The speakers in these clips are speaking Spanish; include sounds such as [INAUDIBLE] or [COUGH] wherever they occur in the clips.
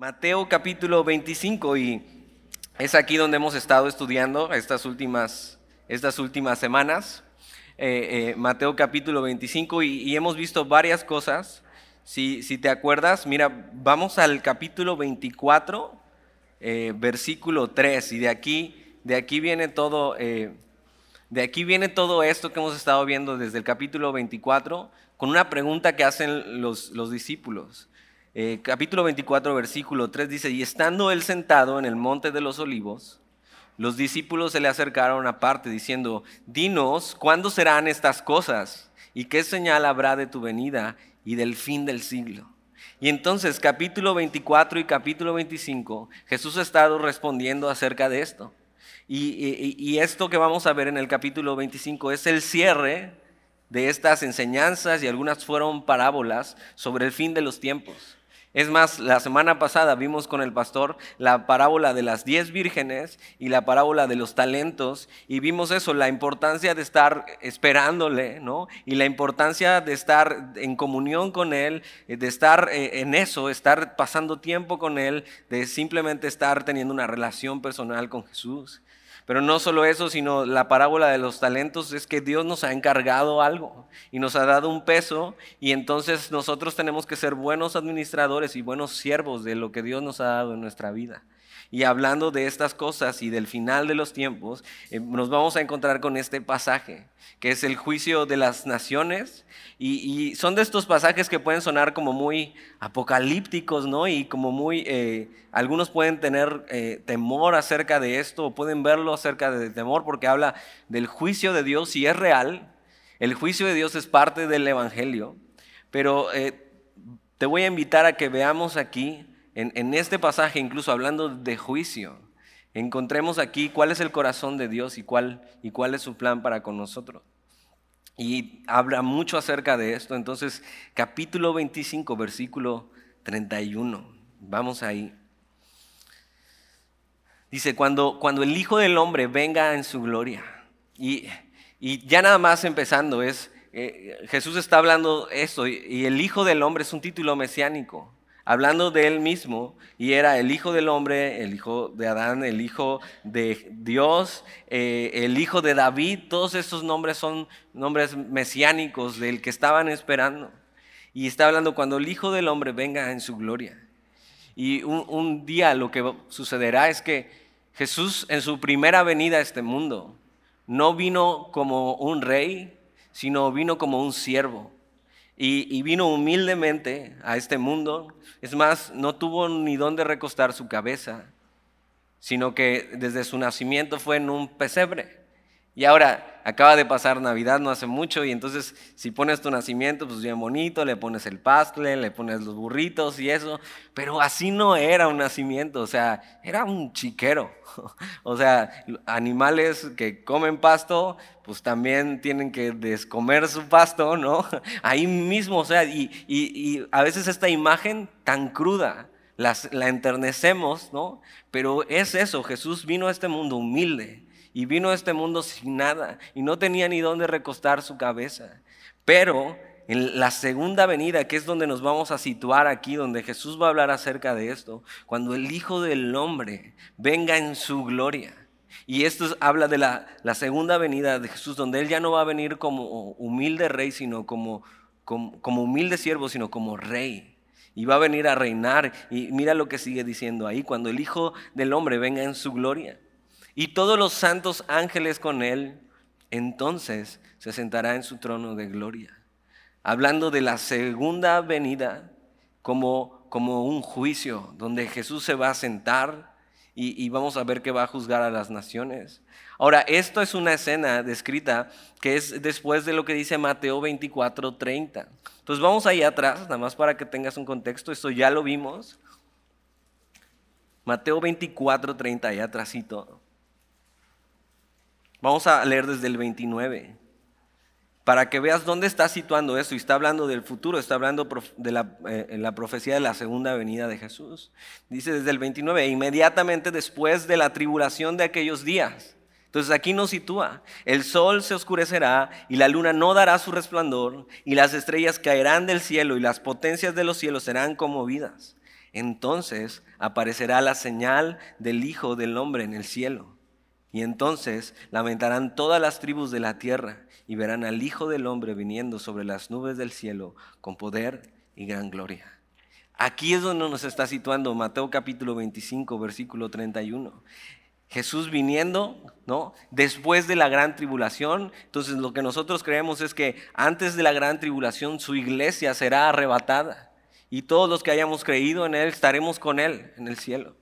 Mateo capítulo 25 y es aquí donde hemos estado estudiando estas últimas, estas últimas semanas. Eh, eh, Mateo capítulo 25 y, hemos visto varias cosas. Si, si, te acuerdas, mira, vamos al capítulo 24, eh, versículo 3 y de aquí, de aquí viene todo, de aquí viene todo esto que hemos estado viendo desde el capítulo 24 con una pregunta que hacen los, los discípulos. Eh, capítulo 24, versículo 3 dice, y estando él sentado en el monte de los olivos, los discípulos se le acercaron aparte diciendo, dinos, ¿cuándo serán estas cosas? ¿Y qué señal habrá de tu venida y del fin del siglo? Y entonces capítulo 24 y capítulo 25, Jesús ha estado respondiendo acerca de esto. Y, esto que vamos a ver en el capítulo 25 es el cierre de estas enseñanzas y algunas fueron parábolas sobre el fin de los tiempos. Es más, la semana pasada vimos con el pastor la parábola de las diez vírgenes y la parábola de los talentos y vimos eso, la importancia de estar esperándole, ¿no? Y la importancia de estar en comunión con Él, de estar eh, en eso, estar pasando tiempo con Él, de simplemente estar teniendo una relación personal con Jesús. Pero no solo eso, sino la parábola de los talentos es que Dios nos ha encargado algo y nos ha dado un peso y entonces nosotros tenemos que ser buenos administradores y buenos siervos de lo que Dios nos ha dado en nuestra vida. Y hablando de estas cosas y del final de los tiempos, eh, nos vamos a encontrar con este pasaje, que es el juicio de las naciones. Y, son de estos pasajes que pueden sonar como muy apocalípticos, ¿no? Y como muy, eh, algunos pueden tener eh, temor acerca de esto, o pueden verlo acerca de temor, porque habla del juicio de Dios y es real. El juicio de Dios es parte del Evangelio. Pero te voy a invitar a que veamos aquí en, este pasaje, incluso hablando de juicio, encontremos aquí cuál es el corazón de Dios y cuál, y cuál es su plan para con nosotros. Y habla mucho acerca de esto. Entonces, capítulo 25, versículo 31. Vamos ahí. Dice, cuando, cuando el Hijo del Hombre venga en su gloria. Y, y ya nada más empezando, es, eh, Jesús está hablando esto, y el Hijo del Hombre es un título mesiánico hablando de él mismo, y era el hijo del hombre, el hijo de Adán, el hijo de Dios, eh, el hijo de David, todos estos nombres son nombres mesiánicos del que estaban esperando. Y está hablando cuando el hijo del hombre venga en su gloria. Y un, un día lo que sucederá es que Jesús en su primera venida a este mundo no vino como un rey, sino vino como un siervo y, vino humildemente a este mundo. Es más, no tuvo ni dónde recostar su cabeza, sino que desde su nacimiento fue en un pesebre. Y ahora acaba de pasar Navidad no hace mucho y entonces si pones tu nacimiento, pues bien bonito, le pones el pastel, le pones los burritos y eso, pero así no era un nacimiento, o sea, era un chiquero. [LAUGHS] O sea, animales que comen pasto, pues también tienen que descomer su pasto, ¿no? [LAUGHS] Ahí mismo, o sea, y, y, a veces esta imagen tan cruda, la enternecemos, ¿no? Pero es eso, Jesús vino a este mundo humilde y vino a este mundo sin nada y no tenía ni dónde recostar su cabeza. Pero en la segunda venida, que es donde nos vamos a situar aquí, donde Jesús va a hablar acerca de esto, cuando el Hijo del Hombre venga en su gloria. Y esto habla de la, segunda venida de Jesús, donde Él ya no va a venir como humilde rey, sino como, como, como humilde siervo, sino como rey. Y va a venir a reinar. Y mira lo que sigue diciendo ahí, cuando el Hijo del Hombre venga en su gloria y todos los santos ángeles con él, entonces se sentará en su trono de gloria. Hablando de la segunda venida como, como un juicio, donde Jesús se va a sentar y, y vamos a ver que va a juzgar a las naciones. Ahora, esto es una escena descrita que es después de lo que dice Mateo 24, 30. Entonces vamos ahí atrás, nada más para que tengas un contexto, esto ya lo vimos. Mateo 24, 30, allá atrásito. Vamos a leer desde el 29 para que veas dónde está situando eso. Y está hablando del futuro, está hablando de la, eh, la, profecía de la segunda venida de Jesús. Dice desde el 29, inmediatamente después de la tribulación de aquellos días. Entonces aquí nos sitúa, el sol se oscurecerá y la luna no dará su resplandor y las estrellas caerán del cielo y las potencias de los cielos serán conmovidas. Entonces aparecerá la señal del Hijo del Hombre en el cielo. Y entonces lamentarán todas las tribus de la tierra y verán al Hijo del Hombre viniendo sobre las nubes del cielo con poder y gran gloria. Aquí es donde nos está situando Mateo capítulo 25, versículo 31. Jesús viniendo, ¿no? Después de la gran tribulación. Entonces lo que nosotros creemos es que antes de la gran tribulación su iglesia será arrebatada y todos los que hayamos creído en Él estaremos con Él en el cielo.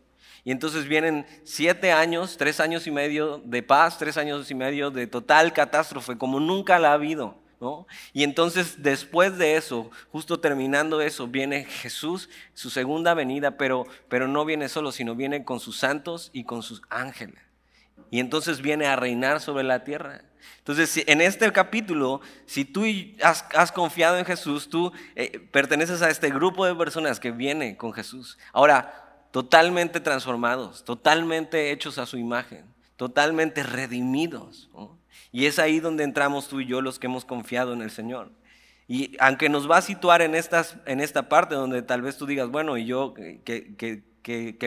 Y entonces vienen siete años, tres años y medio de paz, tres años y medio de total catástrofe, como nunca la ha habido. ¿no? Y entonces después de eso, justo terminando eso, viene Jesús, su segunda venida, pero, pero no viene solo, sino viene con sus santos y con sus ángeles. Y entonces viene a reinar sobre la tierra. Entonces, en este capítulo, si tú has, confiado en Jesús, tú eh, perteneces a este grupo de personas que viene con Jesús. Ahora, totalmente transformados, totalmente hechos a su imagen, totalmente redimidos. Y es ahí donde entramos tú y yo los que hemos confiado en el Señor. Y aunque nos va a situar en, estas, en esta parte donde tal vez tú digas, bueno, y yo que qué,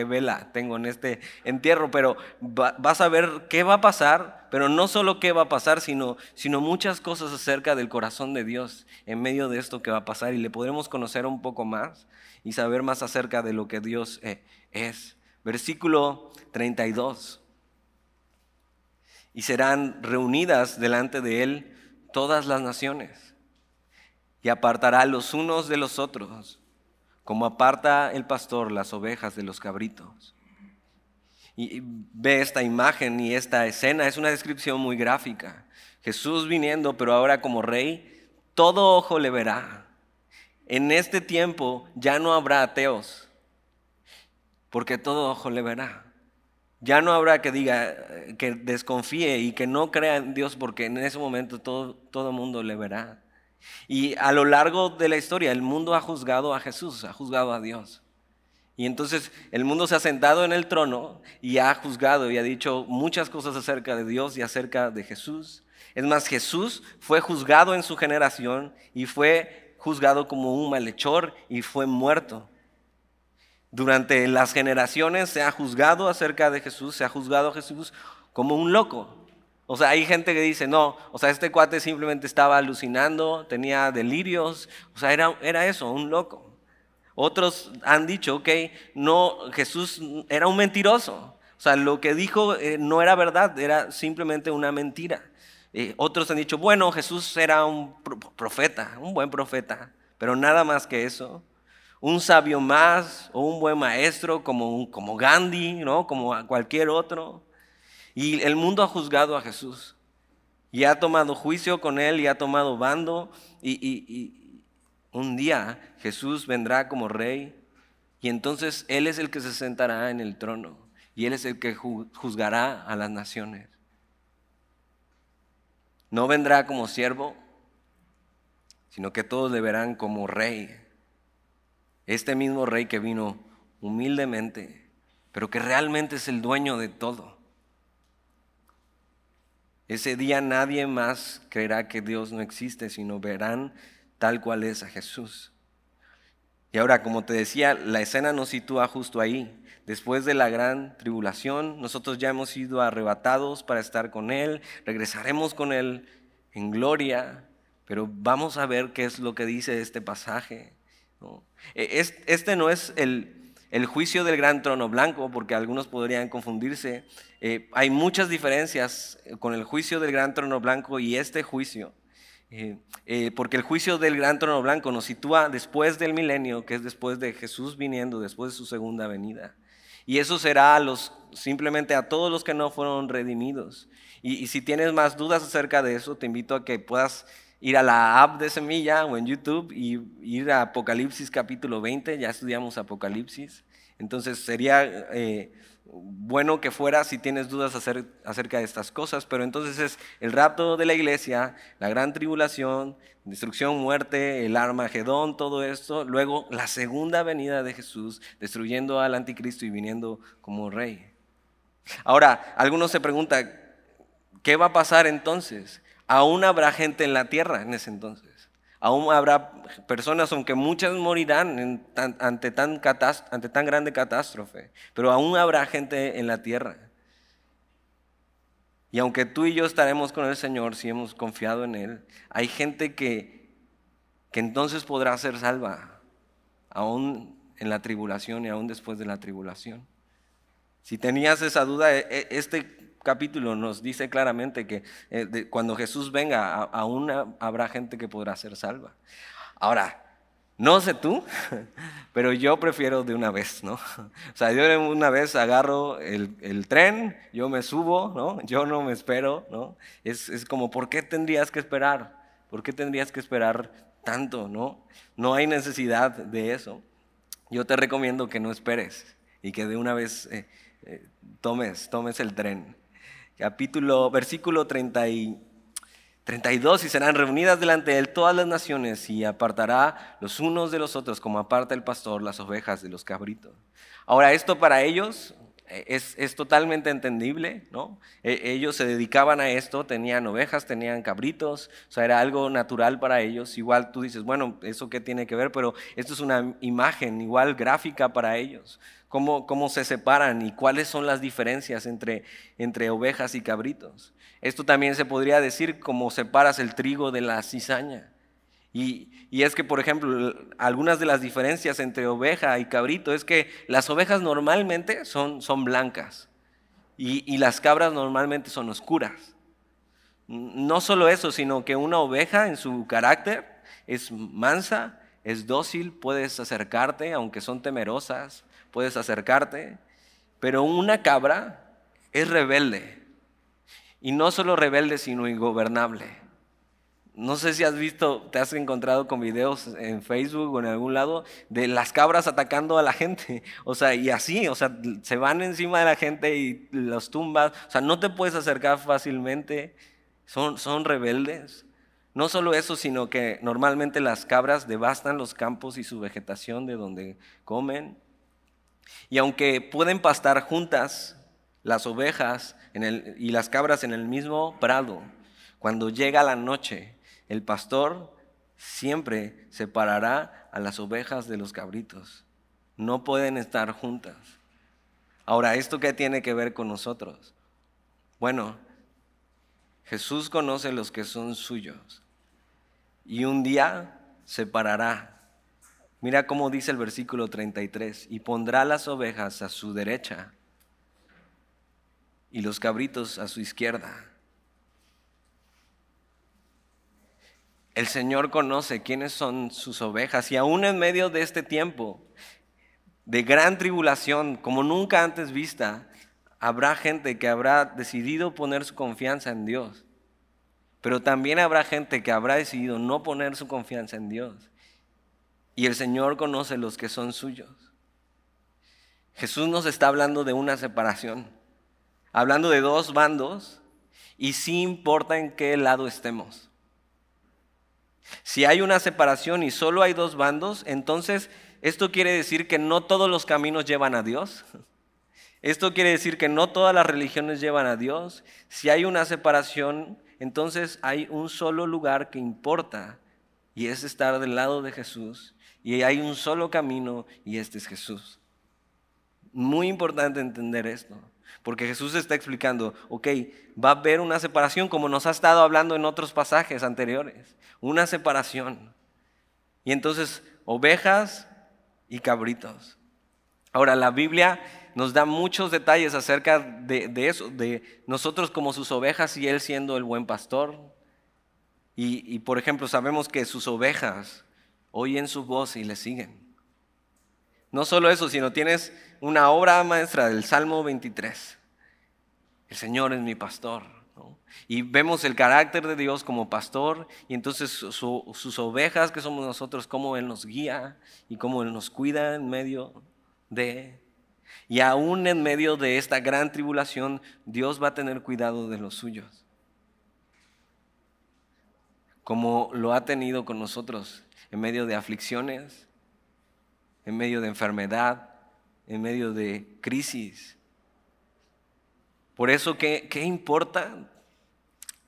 vela tengo en este entierro, pero vas a ver qué va a pasar, pero no solo qué va a pasar, sino, sino muchas cosas acerca del corazón de Dios en medio de esto que va a pasar y le podremos conocer un poco más y saber más acerca de lo que Dios eh, es. Versículo 32. Y serán reunidas delante de Él todas las naciones y apartará los unos de los otros como aparta el pastor las ovejas de los cabritos. Y ve esta imagen y esta escena, es una descripción muy gráfica. Jesús viniendo, pero ahora como rey, todo ojo le verá. En este tiempo ya no habrá ateos, porque todo ojo le verá. Ya no habrá que diga, que desconfíe y que no crea en Dios, porque en ese momento todo, todo mundo le verá. Y a lo largo de la historia el mundo ha juzgado a Jesús, ha juzgado a Dios. Y entonces el mundo se ha sentado en el trono y ha juzgado y ha dicho muchas cosas acerca de Dios y acerca de Jesús. Es más, Jesús fue juzgado en su generación y fue juzgado como un malhechor y fue muerto. Durante las generaciones se ha juzgado acerca de Jesús, se ha juzgado a Jesús como un loco, o sea, hay gente que dice, no, o sea, este cuate simplemente estaba alucinando, tenía delirios, o sea, era, era eso, un loco. Otros han dicho, ok, no, Jesús era un mentiroso. O sea, lo que dijo eh, no era verdad, era simplemente una mentira. Eh, otros han dicho, bueno, Jesús era un profeta, un buen profeta, pero nada más que eso. Un sabio más o un buen maestro como, como Gandhi, ¿no? como cualquier otro. Y el mundo ha juzgado a Jesús. Y ha tomado juicio con él y ha tomado bando. Y, un día Jesús vendrá como rey. Y entonces Él es el que se sentará en el trono. Y Él es el que juzgará a las naciones. No vendrá como siervo, sino que todos le verán como rey. Este mismo rey que vino humildemente, pero que realmente es el dueño de todo. Ese día nadie más creerá que Dios no existe, sino verán tal cual es a Jesús. Y ahora, como te decía, la escena nos sitúa justo ahí. Después de la gran tribulación, nosotros ya hemos sido arrebatados para estar con Él, regresaremos con Él en gloria, pero vamos a ver qué es lo que dice este pasaje. E, este no es el, el juicio del gran trono blanco, porque algunos podrían confundirse. Eh, hay muchas diferencias con el juicio del gran trono blanco y este juicio. Eh, eh, porque el juicio del gran trono blanco nos sitúa después del milenio, que es después de Jesús viniendo, después de su segunda venida. Y eso será a los, simplemente a todos los que no fueron redimidos. Y si tienes más dudas acerca de eso, te invito a que puedas ir a la app de Semilla o en YouTube y ir a Apocalipsis capítulo 20, ya estudiamos Apocalipsis. Entonces sería eh, bueno que fuera si tienes dudas acerca de estas cosas, pero entonces es el rapto de la iglesia, la gran tribulación, destrucción, muerte, el Armagedón, todo esto, luego la segunda venida de Jesús, destruyendo al anticristo y viniendo como rey. Ahora, algunos se preguntan, ¿qué va a pasar entonces? Aún habrá gente en la tierra en ese entonces. Aún habrá personas, aunque muchas morirán ante, tan ante tan grande catástrofe, pero aún habrá gente en la tierra. Y aunque tú y yo estaremos con el Señor si hemos confiado en Él, hay gente que, que entonces podrá ser salva, aún en la tribulación y aún después de la tribulación. Si tenías esa duda, e, e, este capítulo nos dice claramente que eh, cuando Jesús venga, aún habrá gente que podrá ser salva. Ahora, no sé tú, [LAUGHS] pero yo prefiero de una vez, ¿no? O sea, yo de una vez agarro el, tren, yo me subo, ¿no? Yo no me espero, ¿no? Es, es, como, ¿por qué tendrías que esperar? ¿Por qué tendrías que esperar tanto, ¿no? No hay necesidad de eso. Yo te recomiendo que no esperes y que de una vez eh, eh, tomes, tomes el tren capítulo, versículo 30 y 32, y serán reunidas delante de él todas las naciones y apartará los unos de los otros como aparta el pastor las ovejas de los cabritos. Ahora, esto para ellos es, es, totalmente entendible, ¿no? E, ellos se dedicaban a esto, tenían ovejas, tenían cabritos, o sea, era algo natural para ellos. Igual tú dices, bueno, ¿eso qué tiene que ver? Pero esto es una imagen igual gráfica para ellos cómo, se separan y cuáles son las diferencias entre, entre ovejas y cabritos. Esto también se podría decir como separas el trigo de la cizaña. Y, es que, por ejemplo, algunas de las diferencias entre oveja y cabrito es que las ovejas normalmente son, son blancas y, y, las cabras normalmente son oscuras. No solo eso, sino que una oveja en su carácter es mansa, es dócil, puedes acercarte, aunque son temerosas, puedes acercarte, pero una cabra es rebelde. Y no solo rebelde, sino ingobernable. No sé si has visto, te has encontrado con videos en Facebook o en algún lado de las cabras atacando a la gente. [LAUGHS] O sea, y así, o sea, se van encima de la gente y los tumbas. O sea, no te puedes acercar fácilmente. Son, son rebeldes. No solo eso, sino que normalmente las cabras devastan los campos y su vegetación de donde comen. Y aunque pueden pastar juntas las ovejas y las cabras en el mismo prado, cuando llega la noche, el pastor siempre separará a las ovejas de los cabritos. No pueden estar juntas. Ahora, ¿esto qué tiene que ver con nosotros? Bueno, Jesús conoce los que son suyos y un día separará Mira cómo dice el versículo 33, y pondrá las ovejas a su derecha y los cabritos a su izquierda. El Señor conoce quiénes son sus ovejas y aún en medio de este tiempo de gran tribulación, como nunca antes vista, habrá gente que habrá decidido poner su confianza en Dios. Pero también habrá gente que habrá decidido no poner su confianza en Dios. Y el Señor conoce los que son suyos. Jesús nos está hablando de una separación, hablando de dos bandos y sí importa en qué lado estemos. Si hay una separación y solo hay dos bandos, entonces esto quiere decir que no todos los caminos llevan a Dios. Esto quiere decir que no todas las religiones llevan a Dios. Si hay una separación, entonces hay un solo lugar que importa y es estar del lado de Jesús y hay un solo camino y este es Jesús. Muy importante entender esto, porque Jesús está explicando, ok, va a haber una separación como nos ha estado hablando en otros pasajes anteriores, una separación. Y entonces, ovejas y cabritos. Ahora, la Biblia nos da muchos detalles acerca de, eso, de nosotros como sus ovejas y Él siendo el buen pastor. Y, y, por ejemplo, sabemos que sus ovejas oyen su voz y le siguen. No solo eso, sino tienes una obra maestra del Salmo 23. El Señor es mi pastor. Y vemos el carácter de Dios como pastor y entonces sus ovejas que somos nosotros, cómo Él nos guía y cómo Él nos cuida en medio de... Y aún en medio de esta gran tribulación, Dios va a tener cuidado de los suyos. Como lo ha tenido con nosotros en medio de aflicciones, en medio de enfermedad, en medio de crisis. Por eso, ¿qué, qué importa?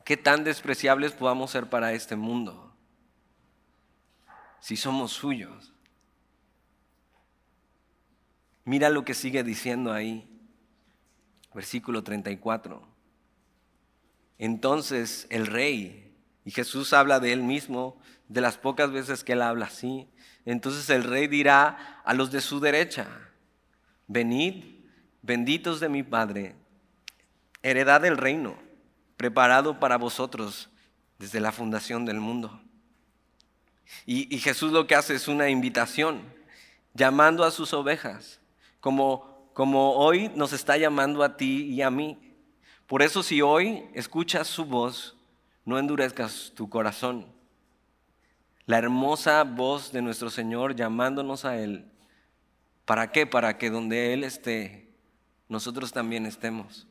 ¿Qué tan despreciables podamos ser para este mundo? si somos suyos. Mira lo que sigue diciendo ahí, versículo 34. Entonces el rey, y Jesús habla de él mismo, de las pocas veces que él habla así, entonces el rey dirá a los de su derecha, venid, benditos de mi Padre, heredad del reino, preparado para vosotros desde la fundación del mundo. Y, Jesús lo que hace es una invitación, llamando a sus ovejas, como, como hoy nos está llamando a ti y a mí. Por eso si hoy escuchas su voz, no endurezcas tu corazón. La hermosa voz de nuestro Señor llamándonos a Él. ¿Para qué? Para que donde Él esté, nosotros también estemos.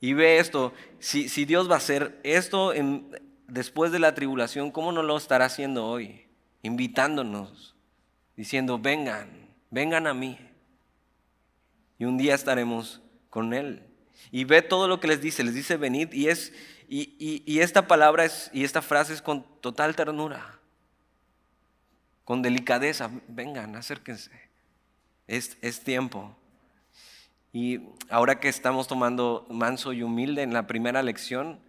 Y ve esto, si, si Dios va a hacer esto en, después de la tribulación, ¿cómo no lo estará haciendo hoy? Invitándonos, diciendo, vengan, vengan a mí. Y un día estaremos con Él. Y ve todo lo que les dice, les dice venid y es y, esta palabra es, y esta frase es con total ternura, con delicadeza. Vengan, acérquense. Es, es tiempo. Y ahora que estamos tomando manso y humilde en la primera lección,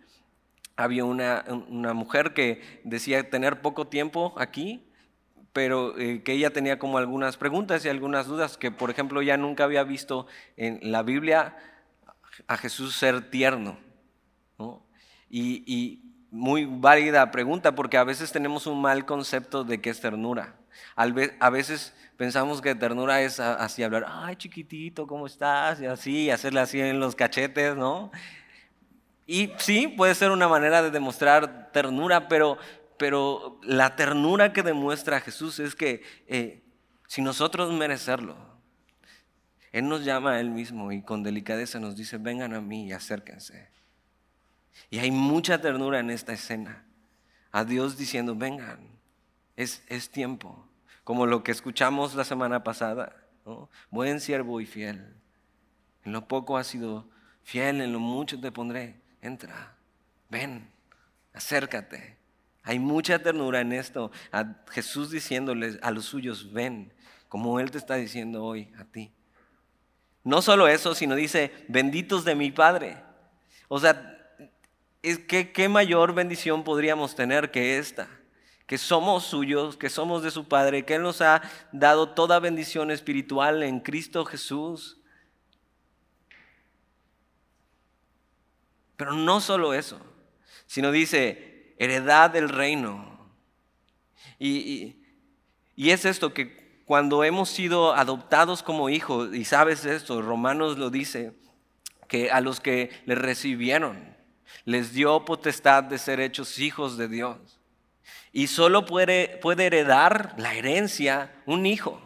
había una, mujer que decía tener poco tiempo aquí, pero eh, que ella tenía como algunas preguntas y algunas dudas, que por ejemplo ya nunca había visto en la Biblia a Jesús ser tierno. Y, y, muy válida pregunta, porque a veces tenemos un mal concepto de qué es ternura. A veces pensamos que ternura es así hablar, ay chiquitito, ¿cómo estás? Y así, hacerle así en los cachetes, ¿no? Y sí, puede ser una manera de demostrar ternura, pero, pero la ternura que demuestra Jesús es que eh, si nosotros merecerlo, Él nos llama a Él mismo y con delicadeza nos dice, vengan a mí y acérquense. Y hay mucha ternura en esta escena. A Dios diciendo, vengan, es, es tiempo. Como lo que escuchamos la semana pasada. Buen siervo y fiel. En lo poco has sido fiel, en lo mucho te pondré entra, ven, acércate. Hay mucha ternura en esto. A Jesús diciéndoles a los suyos, ven, como Él te está diciendo hoy a ti. No solo eso, sino dice, benditos de mi Padre. O sea, ¿qué, qué mayor bendición podríamos tener que esta? Que somos suyos, que somos de su Padre, que Él nos ha dado toda bendición espiritual en Cristo Jesús Pero no solo eso, sino dice, heredad del reino. Y, es esto que cuando hemos sido adoptados como hijos, y sabes esto, Romanos lo dice, que a los que le recibieron, les dio potestad de ser hechos hijos de Dios. Y solo puede, puede heredar la herencia un hijo.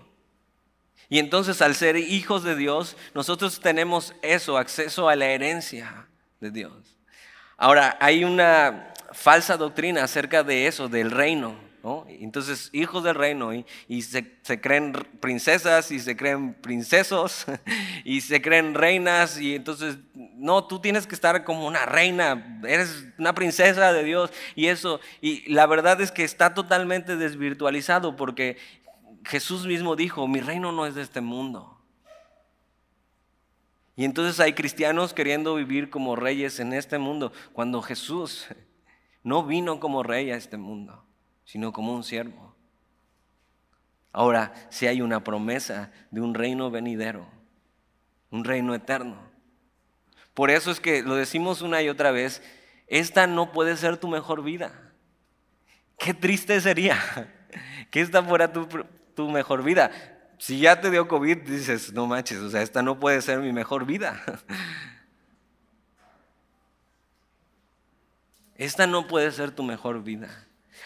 Y entonces al ser hijos de Dios, nosotros tenemos eso, acceso a la herencia de Dios. Ahora, hay una falsa doctrina acerca de eso, del reino. Entonces, hijos del reino, y, se, creen princesas y se creen princesos [LAUGHS] y se creen reinas, y entonces, no, tú tienes que estar como una reina, eres una princesa de Dios, y eso, y la verdad es que está totalmente desvirtualizado porque Jesús mismo dijo, mi reino no es de este mundo. Y entonces hay cristianos queriendo vivir como reyes en este mundo, cuando Jesús [LAUGHS] no vino como rey a este mundo, sino como un siervo. Ahora, si hay una promesa de un reino venidero, un reino eterno. Por eso es que lo decimos una y otra vez, esta no puede ser tu mejor vida. Qué triste sería que esta fuera tu, tu mejor vida si ya te dio COVID, dices, no manches, o sea, esta no puede ser mi mejor vida. [LAUGHS] Esta no puede ser tu mejor vida.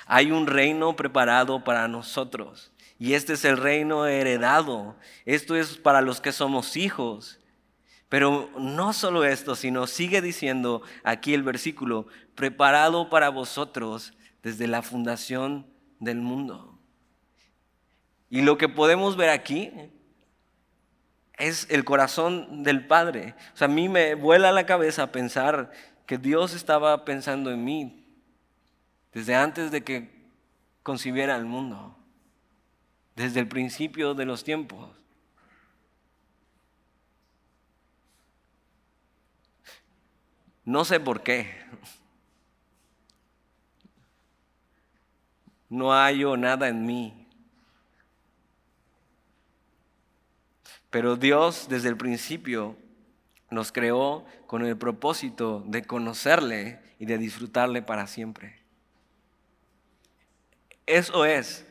Hay un reino preparado para nosotros. Y este es el reino heredado. Esto es para los que somos hijos. Pero no solo esto, sino sigue diciendo aquí el versículo, preparado para vosotros desde la fundación del mundo. Y lo que podemos ver aquí es el corazón del Padre. O sea, a mí me vuela la cabeza pensar que Dios estaba pensando en mí desde antes de que concibiera el mundo, desde el principio de los tiempos. No sé por qué. No hallo nada en mí. Pero Dios desde el principio nos creó con el propósito de conocerle y de disfrutarle para siempre. Eso es.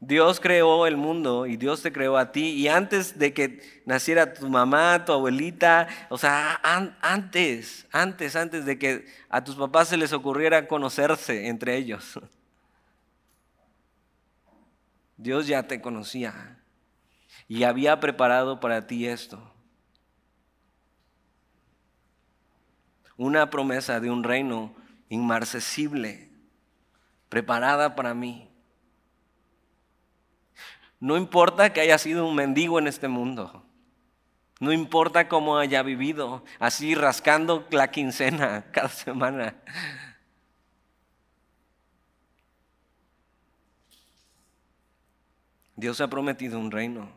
Dios creó el mundo y Dios te creó a ti y antes de que naciera tu mamá, tu abuelita, o sea, antes, antes, antes de que a tus papás se les ocurriera conocerse entre ellos. [LAUGHS] Dios ya te conocía y había preparado para ti esto. Una promesa de un reino inmarcesible, preparada para mí. No importa que haya sido un mendigo en este mundo. No importa cómo haya vivido, así rascando la quincena [LAUGHS] cada semana. Dios ha prometido un reino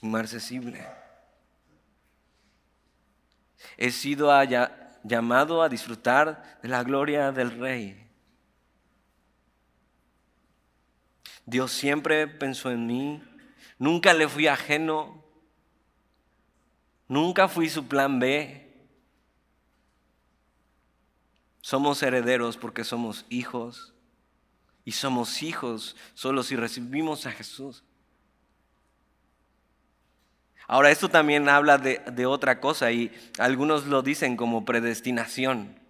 inmarcesible. He sido llamado a disfrutar de la gloria del Rey. Dios siempre pensó en mí, nunca le fui ajeno, nunca fui su plan B. Somos herederos porque somos hijos y somos hijos solo si recibimos a Jesús. Ahora, esto también habla de, de, otra cosa y algunos lo dicen como predestinación.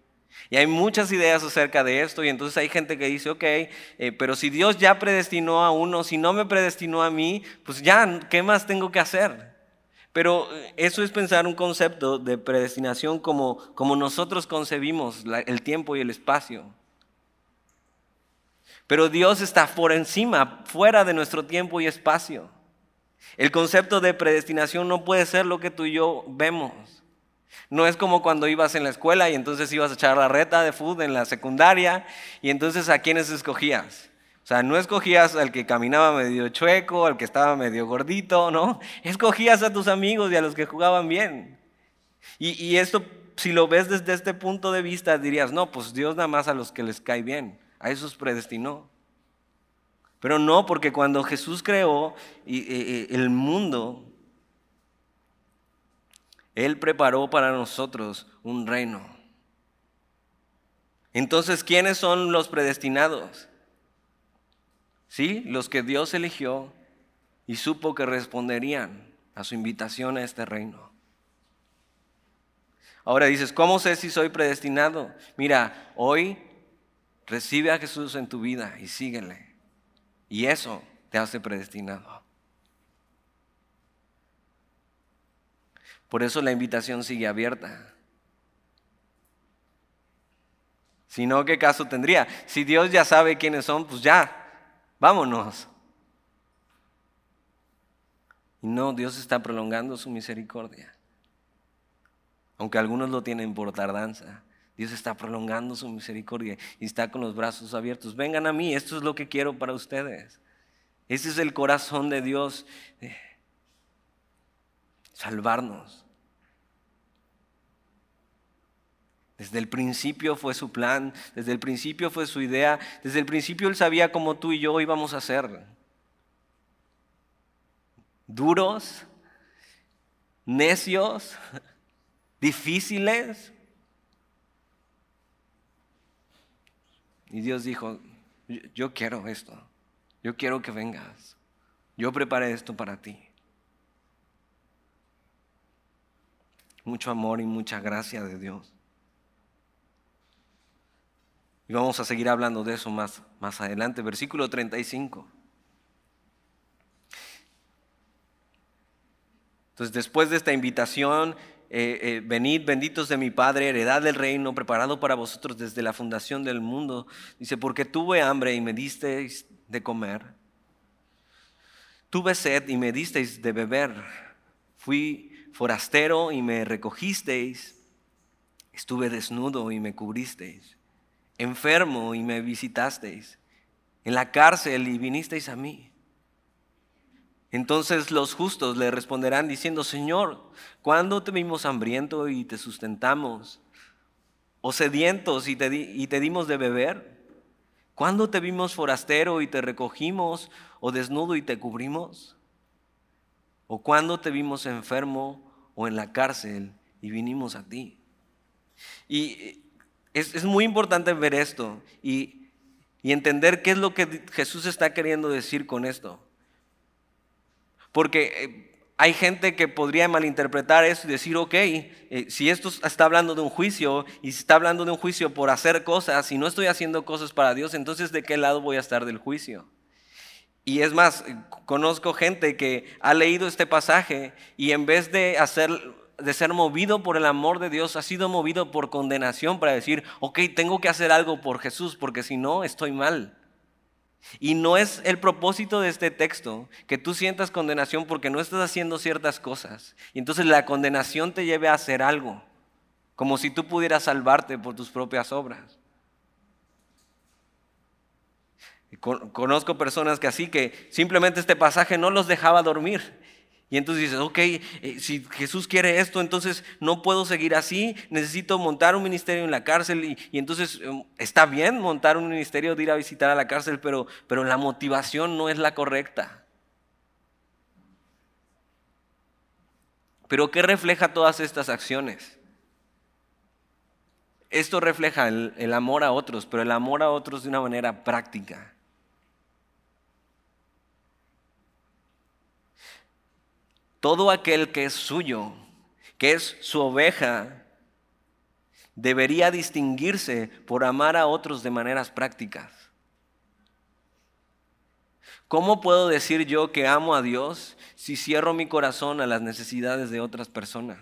Y hay muchas ideas acerca de esto y entonces hay gente que dice, ok, eh, pero si Dios ya predestinó a uno, si no me predestinó a mí, pues ya, ¿qué más tengo que hacer? Pero eh, eso es pensar un concepto de predestinación como, como nosotros concebimos el tiempo y el espacio. Pero Dios está por encima, fuera de nuestro tiempo y espacio. El concepto de predestinación no puede ser lo que tú y yo vemos. No es como cuando ibas en la escuela y entonces ibas a echar la reta de fútbol en la secundaria y entonces a quiénes escogías. O sea, no escogías al que caminaba medio chueco, al que estaba medio gordito, ¿no? Escogías a tus amigos y a los que jugaban bien. Y, esto, si lo ves desde este punto de vista, dirías, no, pues Dios nada más a los que les cae bien, a esos predestinó. Pero no, porque cuando Jesús creó el mundo, él preparó para nosotros un reino. Entonces, ¿quiénes son los predestinados? Sí, los que Dios eligió y supo que responderían a su invitación a este reino. Ahora dices, ¿cómo sé si soy predestinado? Mira, hoy recibe a Jesús en tu vida y síguele. Y eso te hace predestinado. Por eso la invitación sigue abierta. Si no, ¿qué caso tendría? Si Dios ya sabe quiénes son, pues ya, vámonos. Y no, Dios está prolongando su misericordia. Aunque algunos lo tienen por tardanza, Dios está prolongando su misericordia y está con los brazos abiertos. Vengan a mí, esto es lo que quiero para ustedes. Ese es el corazón de Dios salvarnos. Desde el principio fue su plan, desde el principio fue su idea, desde el principio Él sabía cómo tú y yo íbamos a ser. Duros, necios, difíciles. Y Dios dijo, yo quiero esto, yo quiero que vengas, yo preparé esto para ti. Mucho amor y mucha gracia de Dios. Y vamos a seguir hablando de eso más, más adelante. Versículo 35. Entonces, después de esta invitación, eh, eh, venid benditos de mi Padre, heredad del reino, preparado para vosotros desde la fundación del mundo. Dice, porque tuve hambre y me disteis de comer. Tuve sed y me disteis de beber. Fui forastero y me recogisteis, estuve desnudo y me cubristeis, enfermo y me visitasteis, en la cárcel y vinisteis a mí. Entonces los justos le responderán diciendo, Señor, ¿cuándo te vimos hambriento y te sustentamos? ¿O sedientos y te, dimos de beber? ¿Cuándo te vimos forastero y te recogimos? ¿O desnudo y te cubrimos? ¿O cuándo te vimos enfermo o en la cárcel y vinimos a ti? Y es, es muy importante ver esto y y entender qué es lo que Jesús está queriendo decir con esto. Porque eh, hay gente que podría malinterpretar eso y decir, ok, eh, si esto está hablando de un juicio y está hablando de un juicio por hacer cosas y no estoy haciendo cosas para Dios, entonces ¿de qué lado voy a estar del juicio? Y es más, conozco gente que ha leído este pasaje y en vez de ser movido por el amor de Dios, ha sido movido por condenación para decir, ok, tengo que hacer algo por Jesús, porque si no, estoy mal. Y no es el propósito de este texto que tú sientas condenación porque no estás haciendo ciertas cosas. Y entonces la condenación te lleve a hacer algo, como si tú pudieras salvarte por tus propias obras. Conozco personas que así, que simplemente este pasaje no los dejaba dormir. Y entonces dices, ok, eh, si Jesús quiere esto, entonces no puedo seguir así, necesito montar un ministerio en la cárcel y, entonces em, está bien montar un ministerio de ir a visitar a la cárcel, pero, pero la motivación no es la correcta. Pero ¿qué refleja todas estas acciones? Esto refleja el amor a otros, pero el amor a otros de una manera práctica. Todo aquel que es suyo, que es su oveja, debería distinguirse por amar a otros de maneras prácticas. ¿Cómo puedo decir yo que amo a Dios si cierro mi corazón a las necesidades de otras personas?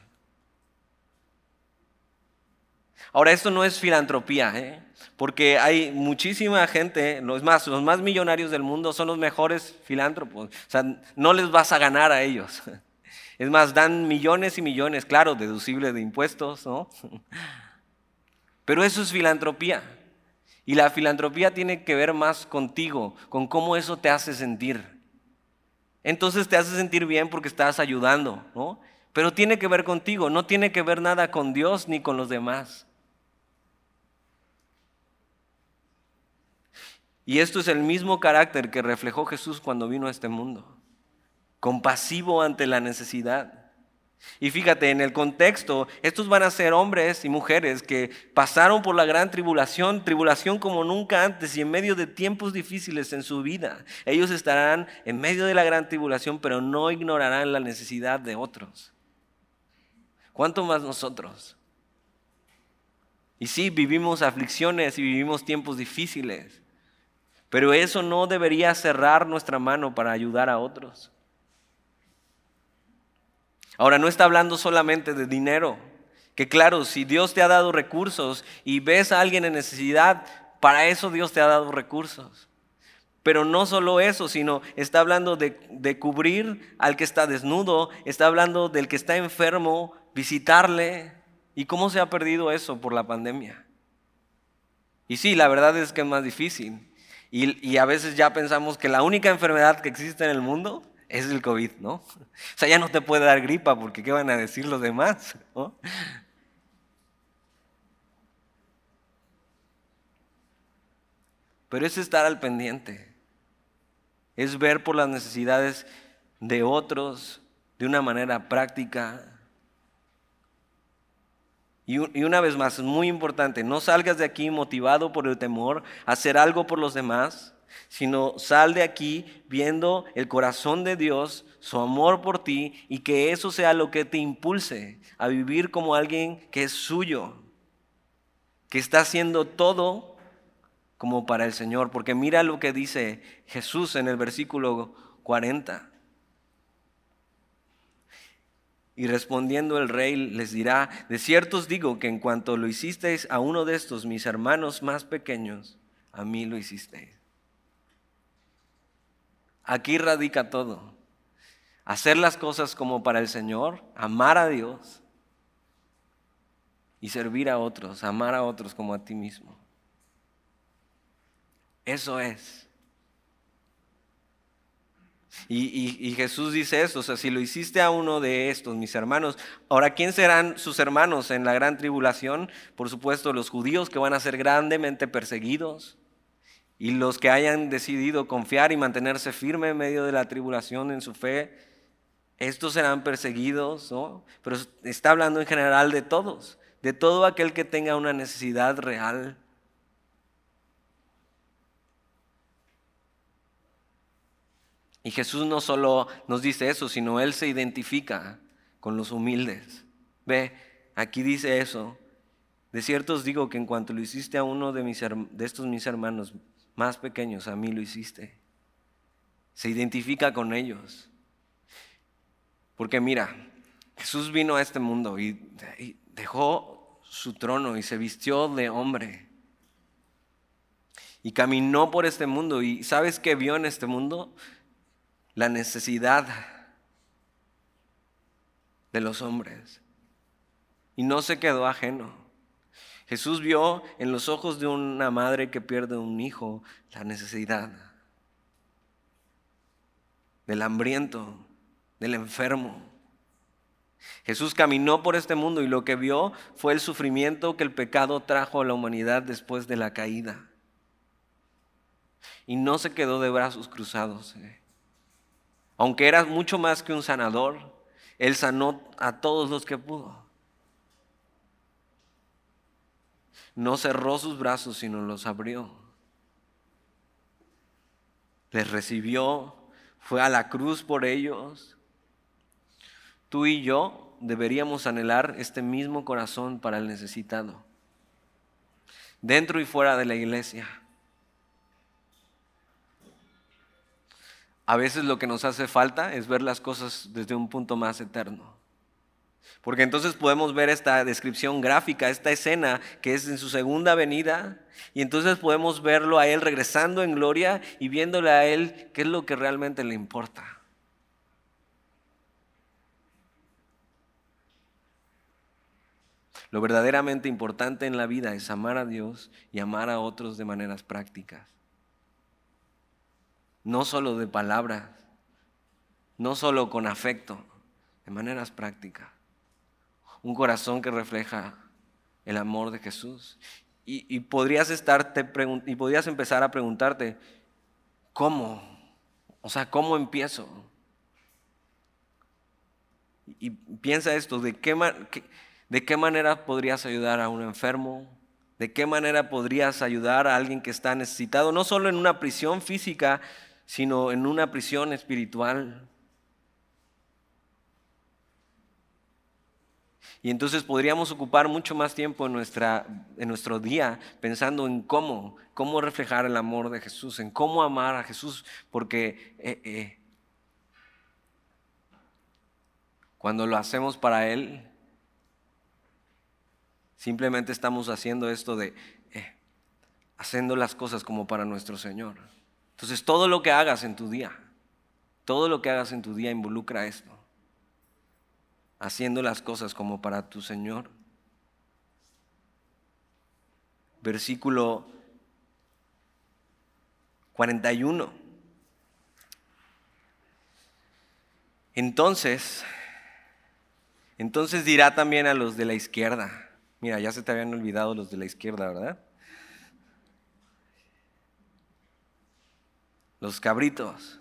Ahora, esto no es filantropía, ¿eh? porque hay muchísima gente, no es más, los más millonarios del mundo son los mejores filántropos. O sea, no les vas a ganar a ellos. [LAUGHS] Es más, dan millones y millones, claro, deducible de impuestos, ¿no? [LAUGHS] Pero eso es filantropía. Y la filantropía tiene que ver más contigo, con cómo eso te hace sentir. Entonces te hace sentir bien porque estás ayudando, ¿no? Pero tiene que ver contigo, no tiene que ver nada con Dios ni con los demás. Y esto es el mismo carácter que reflejó Jesús cuando vino a este mundo compasivo ante la necesidad. Y fíjate, en el contexto, estos van a ser hombres y mujeres que pasaron por la gran tribulación, tribulación como nunca antes y en medio de tiempos difíciles en su vida. Ellos estarán en medio de la gran tribulación, pero no ignorarán la necesidad de otros. ¿Cuánto más nosotros? Y sí, vivimos aflicciones y vivimos tiempos difíciles, pero eso no debería cerrar nuestra mano para ayudar a otros. Ahora, no está hablando solamente de dinero, que claro, si Dios te ha dado recursos y ves a alguien en necesidad, para eso Dios te ha dado recursos. Pero no solo eso, sino está hablando de, de, cubrir al que está desnudo, está hablando del que está enfermo, visitarle. ¿Y cómo se ha perdido eso por la pandemia? Y sí, la verdad es que es más difícil. Y, y a veces ya pensamos que la única enfermedad que existe en el mundo es el COVID, ¿no? [LAUGHS] O sea, ya no te puede dar gripa porque ¿qué van a decir los demás? [LAUGHS] Pero es estar al pendiente, es ver por las necesidades de otros de una manera práctica. Y, una vez más, muy importante, no salgas de aquí motivado por el temor a hacer algo por los demás, sino sal de aquí viendo el corazón de Dios, su amor por ti y que eso sea lo que te impulse a vivir como alguien que es suyo, que está haciendo todo como para el Señor, porque mira lo que dice Jesús en el versículo 40. Y respondiendo el rey les dirá, de cierto os digo que en cuanto lo hicisteis a uno de estos mis hermanos más pequeños, a mí lo hicisteis. Aquí radica todo. Hacer las cosas como para el Señor, amar a Dios y servir a otros, amar a otros como a ti mismo. Eso es. Y, Jesús dice eso, o sea, si lo hiciste a uno de estos, mis hermanos, ahora, ¿quién serán sus hermanos en la gran tribulación? Por supuesto, los judíos que van a ser grandemente perseguidos y los que hayan decidido confiar y mantenerse firme en medio de la tribulación en su fe, estos serán perseguidos, ¿no? Pero está hablando en general de todos, de todo aquel que tenga una necesidad real Y Jesús no solo nos dice eso, sino Él se identifica con los humildes. Ve, aquí dice eso. De cierto os digo que en cuanto lo hiciste a uno de, mis, de estos mis hermanos más pequeños, a mí lo hiciste. Se identifica con ellos. Porque mira, Jesús vino a este mundo y dejó su trono y se vistió de hombre. Y caminó por este mundo. ¿Y sabes qué vio en este mundo? la necesidad de los hombres. Y no se quedó ajeno. Jesús vio en los ojos de una madre que pierde un hijo la necesidad del hambriento, del enfermo. Jesús caminó por este mundo y lo que vio fue el sufrimiento que el pecado trajo a la humanidad después de la caída. Y no se quedó de brazos cruzados. Eh. Aunque era mucho más que un sanador, Él sanó a todos los que pudo. No cerró sus brazos, sino los abrió. Les recibió, fue a la cruz por ellos. Tú y yo deberíamos anhelar este mismo corazón para el necesitado, dentro y fuera de la iglesia. A veces lo que nos hace falta es ver las cosas desde un punto más eterno. Porque entonces podemos ver esta descripción gráfica, esta escena que es en su segunda venida, y entonces podemos verlo a Él regresando en gloria y viéndole a Él qué es lo que realmente le importa. Lo verdaderamente importante en la vida es amar a Dios y amar a otros de maneras prácticas no solo de palabras, no solo con afecto, de maneras prácticas. Un corazón que refleja el amor de Jesús. Y, podrías estarte y podrías empezar a preguntarte, ¿cómo? O sea, ¿cómo empiezo? Y piensa esto, ¿de qué, ¿de qué manera podrías ayudar a un enfermo? ¿De qué manera podrías ayudar a alguien que está necesitado? No solo en una prisión física, sino en una prisión espiritual. Y entonces podríamos ocupar mucho más tiempo en, nuestra, en nuestro día pensando en cómo, cómo reflejar el amor de Jesús, en cómo amar a Jesús, porque eh, eh, cuando lo hacemos para Él, simplemente estamos haciendo esto de eh, haciendo las cosas como para nuestro Señor. Entonces todo lo que hagas en tu día, todo lo que hagas en tu día involucra esto. Haciendo las cosas como para tu Señor. Versículo 41. Entonces, entonces dirá también a los de la izquierda. Mira, ya se te habían olvidado los de la izquierda, ¿verdad? los cabritos.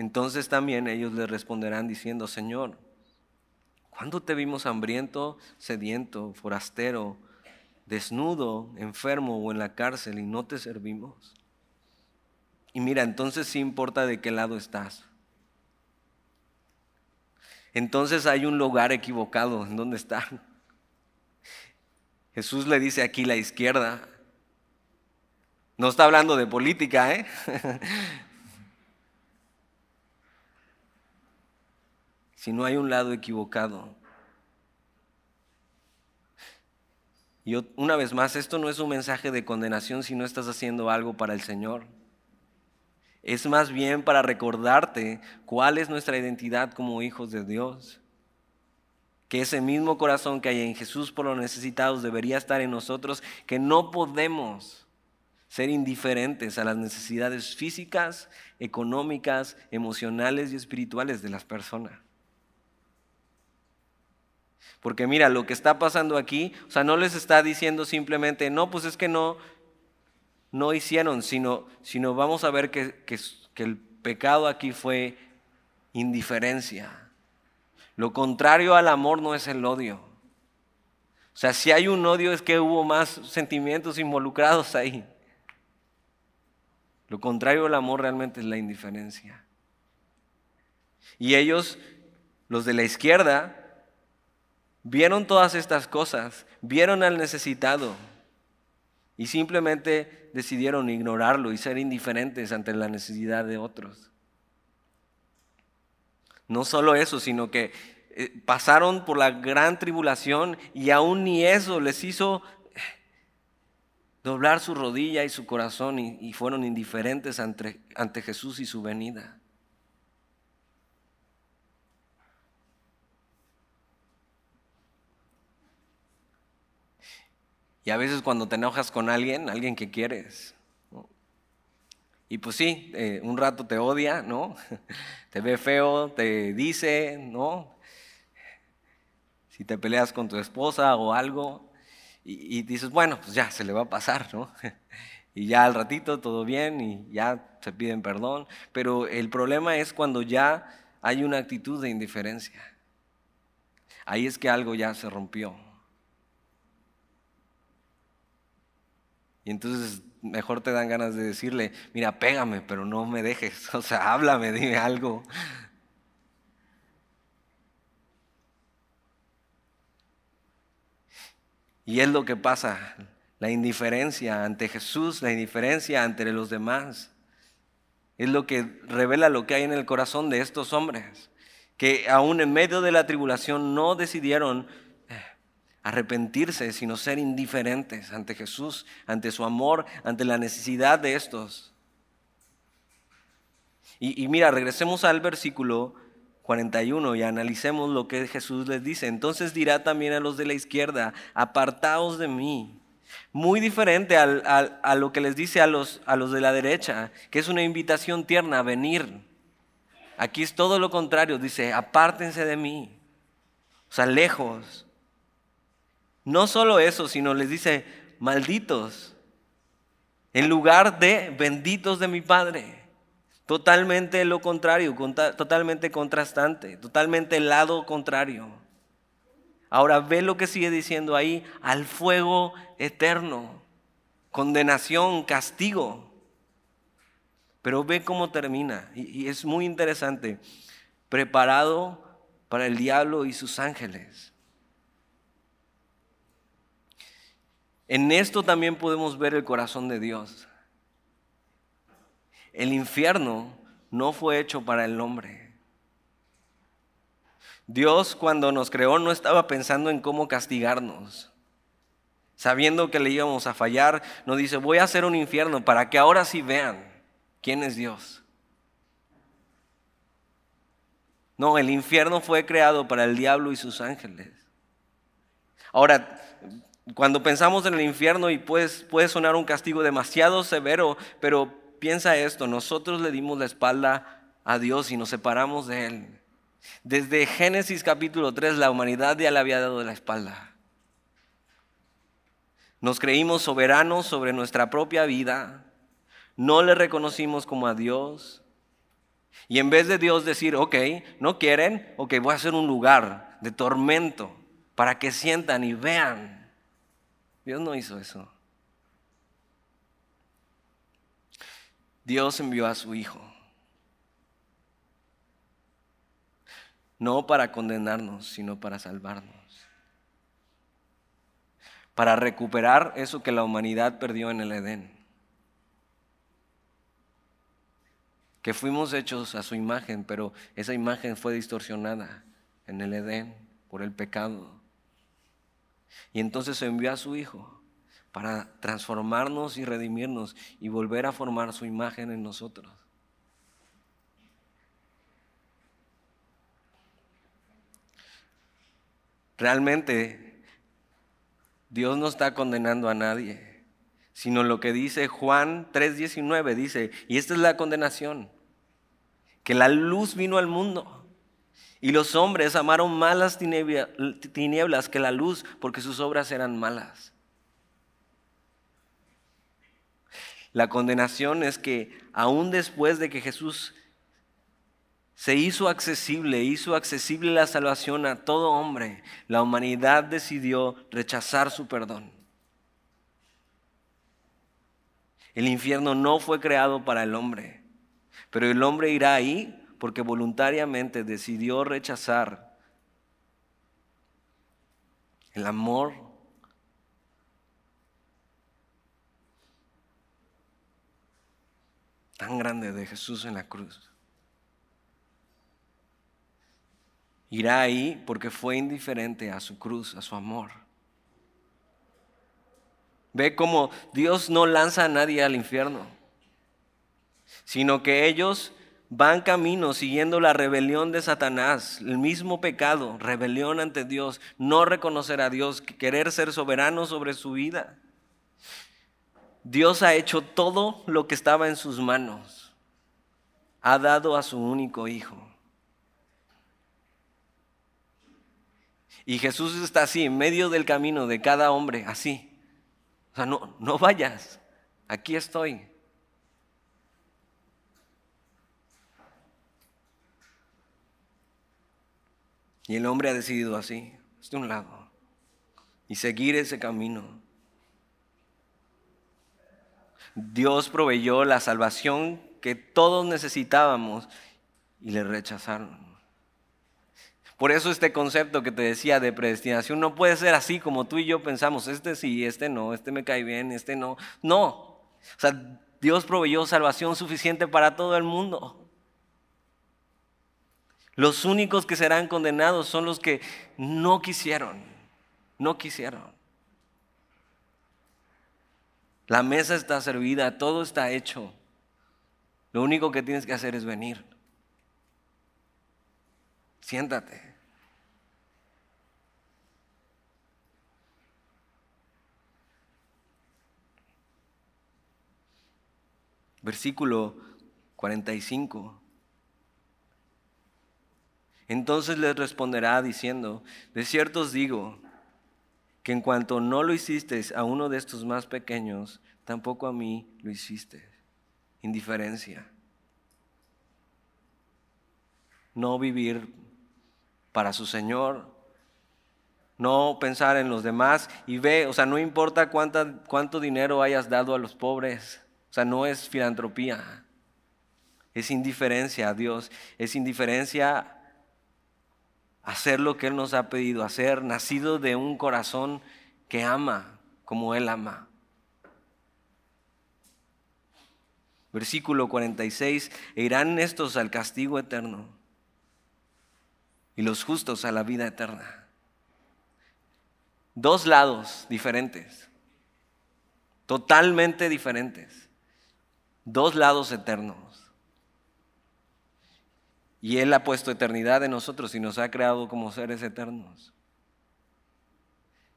Entonces también ellos le responderán diciendo, Señor, ¿cuándo te vimos hambriento, sediento, forastero, desnudo, enfermo o en la cárcel y no te servimos? Y mira, entonces sí importa de qué lado estás. Entonces hay un lugar equivocado en donde está. Jesús le dice aquí la izquierda. No está hablando de política, ¿eh? [LAUGHS] si no hay un lado equivocado. Y una vez más, esto no es un mensaje de condenación si no estás haciendo algo para el Señor. Es más bien para recordarte cuál es nuestra identidad como hijos de Dios. Que ese mismo corazón que hay en Jesús por los necesitados debería estar en nosotros, que no podemos ser indiferentes a las necesidades físicas, económicas, emocionales y espirituales de las personas. Porque mira, lo que está pasando aquí, o sea, no les está diciendo simplemente, no, pues es que no, no hicieron, sino, sino vamos a ver que, que, que el pecado aquí fue indiferencia. Lo contrario al amor no es el odio. O sea, si hay un odio es que hubo más sentimientos involucrados ahí. Lo contrario al amor realmente es la indiferencia. Y ellos, los de la izquierda, vieron todas estas cosas, vieron al necesitado y simplemente decidieron ignorarlo y ser indiferentes ante la necesidad de otros. No solo eso, sino que eh, pasaron por la gran tribulación y aún ni eso les hizo doblar su rodilla y su corazón y, fueron indiferentes ante, ante Jesús y su venida. Y a veces cuando te enojas con alguien, alguien que quieres, y pues sí, eh, un rato te odia, ¿no? [LAUGHS] Te ve feo, te dice, ¿no? Si te peleas con tu esposa o algo, y, dices, bueno, pues ya se le va a pasar, ¿no? [LAUGHS] Y ya al ratito todo bien y ya se piden perdón. Pero el problema es cuando ya hay una actitud de indiferencia. Ahí es que algo ya se rompió. Y entonces mejor te dan ganas de decirle, mira, pégame, pero no me dejes. [LAUGHS] O sea, háblame, dime algo. Y es lo que pasa, la indiferencia ante Jesús, la indiferencia ante los demás. Es lo que revela lo que hay en el corazón de estos hombres, que aún en medio de la tribulación no decidieron arrepentirse, sino ser indiferentes ante Jesús, ante su amor, ante la necesidad de estos. Y, mira, regresemos al versículo 41 y analicemos lo que Jesús les dice. Entonces dirá también a los de la izquierda, apartaos de mí. Muy diferente a lo que les dice a los, a los de la derecha, que es una invitación tierna a venir. Aquí es todo lo contrario, dice, apártense de mí. O sea, lejos. No solo eso, sino les dice, malditos, en lugar de benditos de mi Padre. Totalmente lo contrario, totalmente contrastante, totalmente el lado contrario. Ahora ve lo que sigue diciendo ahí, al fuego eterno, condenación, castigo. Pero ve cómo termina, y, y es muy interesante, preparado para el diablo y sus ángeles. En esto también podemos ver el corazón de Dios. El infierno no fue hecho para el hombre. Dios cuando nos creó no estaba pensando en cómo castigarnos. Sabiendo que le íbamos a fallar, nos dice, voy a hacer un infierno para que ahora sí vean quién es Dios. No, el infierno fue creado para el diablo y sus ángeles. Ahora, cuando pensamos en el infierno y puede, puede sonar un castigo demasiado severo, pero piensa esto, nosotros le dimos la espalda a Dios y nos separamos de Él. Desde Génesis capítulo 3 la humanidad ya le había dado la espalda. Nos creímos soberanos sobre nuestra propia vida, no le reconocimos como a Dios. Y en vez de Dios decir, ok, no quieren, ok, voy a hacer un lugar de tormento para que sientan y vean. Dios no hizo eso. Dios envió a su Hijo. No para condenarnos, sino para salvarnos. Para recuperar eso que la humanidad perdió en el Edén. Que fuimos hechos a su imagen, pero esa imagen fue distorsionada. en el Edén por el pecado. Y entonces envió a su Hijo para transformarnos y redimirnos y volver a formar su imagen en nosotros. Realmente Dios no está condenando a nadie, sino lo que dice Juan 3:19, dice, y esta es la condenación, que la luz vino al mundo y los hombres amaron más las tinieblas que la luz porque sus obras eran malas. La condenación es que aún después de que Jesús se hizo accesible, hizo accesible la salvación a todo hombre, la humanidad decidió rechazar su perdón. El infierno no fue creado para el hombre, pero el hombre irá ahí porque voluntariamente decidió rechazar el amor tan grande de Jesús en la cruz. Irá ahí porque fue indiferente a su cruz, a su amor. Ve cómo Dios no lanza a nadie al infierno, sino que ellos van camino siguiendo la rebelión de Satanás, el mismo pecado, rebelión ante Dios, no reconocer a Dios, querer ser soberano sobre su vida. Dios ha hecho todo lo que estaba en sus manos. Ha dado a su único hijo. Y Jesús está así, en medio del camino de cada hombre, así. O sea, no, no vayas, aquí estoy. Y el hombre ha decidido así, de un lado, y seguir ese camino. Dios proveyó la salvación que todos necesitábamos y le rechazaron. Por eso este concepto que te decía de predestinación no puede ser así como tú y yo pensamos, este sí, este no, este me cae bien, este no. No. O sea, Dios proveyó salvación suficiente para todo el mundo. Los únicos que serán condenados son los que no quisieron, no quisieron. La mesa está servida, todo está hecho. Lo único que tienes que hacer es venir. Siéntate. Versículo 45. Entonces les responderá diciendo, de cierto os digo, que en cuanto no lo hicisteis a uno de estos más pequeños, tampoco a mí lo hiciste. Indiferencia. No vivir para su Señor, no pensar en los demás y ve, o sea, no importa cuánto dinero hayas dado a los pobres, o sea, no es filantropía, es indiferencia a Dios, es indiferencia hacer lo que Él nos ha pedido hacer, nacido de un corazón que ama como Él ama. Versículo 46, e irán estos al castigo eterno y los justos a la vida eterna. Dos lados diferentes, totalmente diferentes, dos lados eternos. Y Él ha puesto eternidad en nosotros y nos ha creado como seres eternos.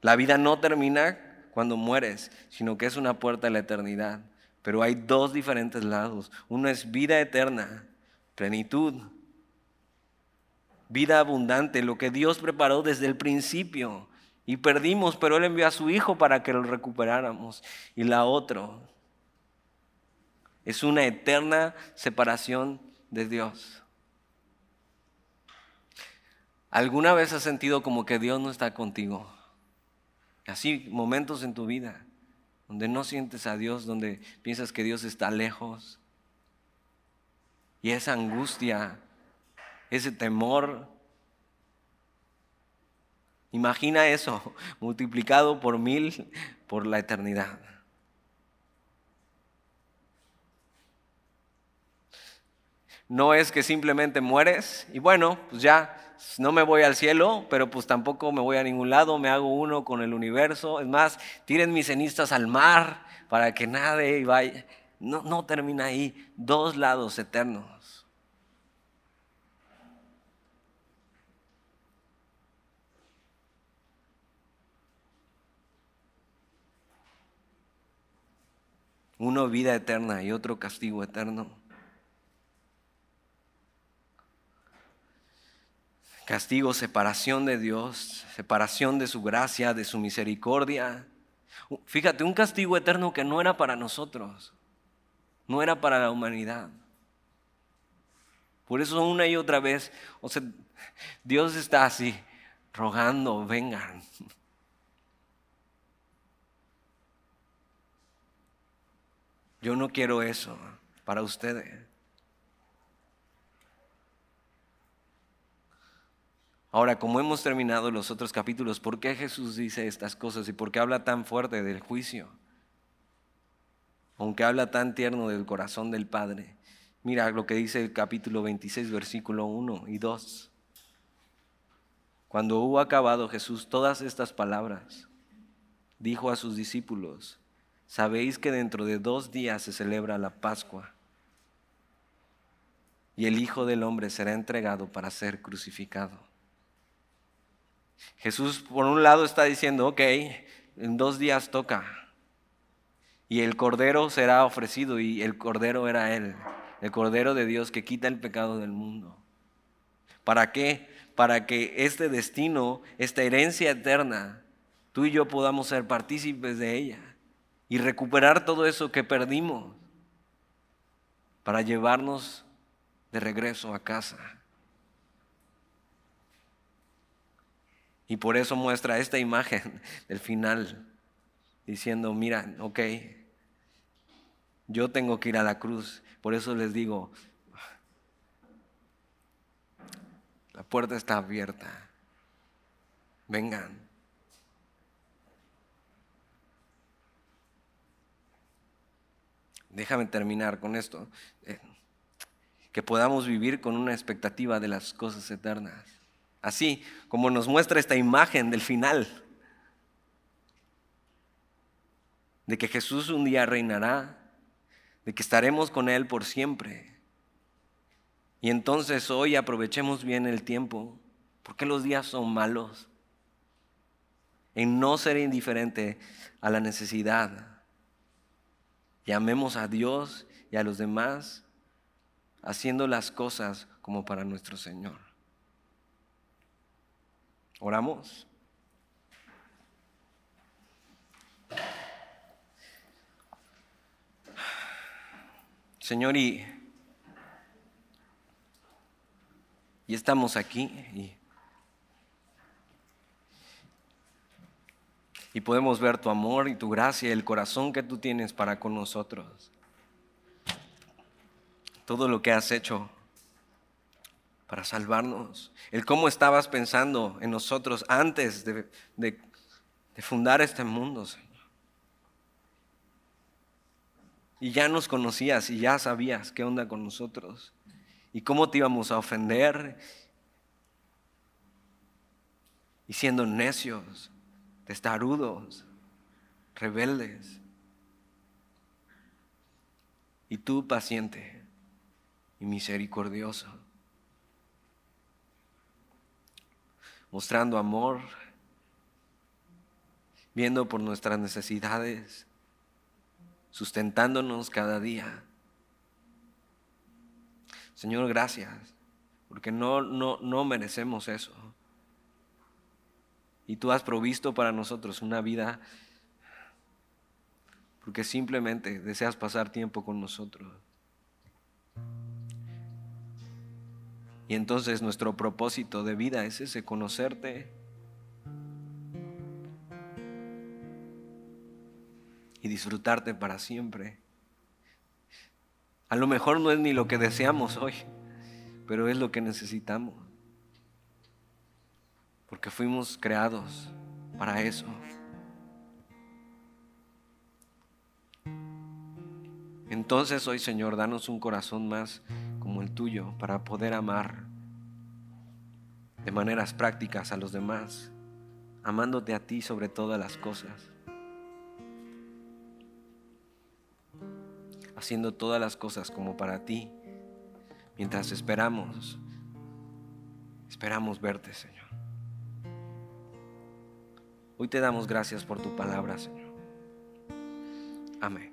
La vida no termina cuando mueres, sino que es una puerta a la eternidad. Pero hay dos diferentes lados. Uno es vida eterna, plenitud, vida abundante, lo que Dios preparó desde el principio. Y perdimos, pero Él envió a su Hijo para que lo recuperáramos. Y la otra es una eterna separación de Dios. ¿Alguna vez has sentido como que Dios no está contigo? Así, momentos en tu vida donde no sientes a Dios, donde piensas que Dios está lejos. Y esa angustia, ese temor. Imagina eso [LAUGHS] multiplicado por mil por la eternidad. No es que simplemente mueres y bueno, pues ya no me voy al cielo, pero pues tampoco me voy a ningún lado, me hago uno con el universo. Es más, tiren mis cenizas al mar para que nade y vaya. No, no termina ahí, dos lados eternos. Uno vida eterna y otro castigo eterno. Castigo, separación de Dios, separación de su gracia, de su misericordia. Fíjate, un castigo eterno que no era para nosotros, no era para la humanidad. Por eso una y otra vez, o sea, Dios está así, rogando, vengan. Yo no quiero eso para ustedes. Ahora, como hemos terminado los otros capítulos, ¿por qué Jesús dice estas cosas y por qué habla tan fuerte del juicio? Aunque habla tan tierno del corazón del Padre. Mira lo que dice el capítulo 26, versículo 1 y 2. Cuando hubo acabado Jesús todas estas palabras, dijo a sus discípulos, sabéis que dentro de dos días se celebra la Pascua y el Hijo del Hombre será entregado para ser crucificado. Jesús por un lado está diciendo, ok, en dos días toca. Y el Cordero será ofrecido y el Cordero era Él, el Cordero de Dios que quita el pecado del mundo. ¿Para qué? Para que este destino, esta herencia eterna, tú y yo podamos ser partícipes de ella y recuperar todo eso que perdimos para llevarnos de regreso a casa. Y por eso muestra esta imagen [LAUGHS] del final, diciendo, mira, ok, yo tengo que ir a la cruz. Por eso les digo, la puerta está abierta. Vengan. Déjame terminar con esto. Eh, que podamos vivir con una expectativa de las cosas eternas. Así como nos muestra esta imagen del final. De que Jesús un día reinará, de que estaremos con Él por siempre. Y entonces hoy aprovechemos bien el tiempo, porque los días son malos, en no ser indiferente a la necesidad. Llamemos a Dios y a los demás haciendo las cosas como para nuestro Señor. Oramos. Señor, y, y estamos aquí y, y podemos ver tu amor y tu gracia, el corazón que tú tienes para con nosotros. Todo lo que has hecho para salvarnos. El cómo estabas pensando en nosotros antes de, fundar este mundo, Señor. Y ya nos conocías y ya sabías qué onda con nosotros y cómo te íbamos a ofender. Y siendo necios, testarudos, rebeldes. Y tú paciente y misericordioso mostrando amor, viendo por nuestras necesidades, sustentándonos cada día. Señor, gracias, porque no, no, no merecemos eso. Y tú has provisto para nosotros una vida porque simplemente deseas pasar tiempo con nosotros. Y entonces nuestro propósito de vida es ese, conocerte. Y disfrutarte para siempre. A lo mejor no es ni lo que deseamos hoy, pero es lo que necesitamos. Porque fuimos creados para eso. Entonces hoy, Señor, danos un corazón más como el tuyo para poder amar de maneras prácticas a los demás, amándote a ti sobre todas las cosas, haciendo todas las cosas como para ti, mientras esperamos, esperamos verte, Señor. Hoy te damos gracias por tu palabra, Señor. Amén.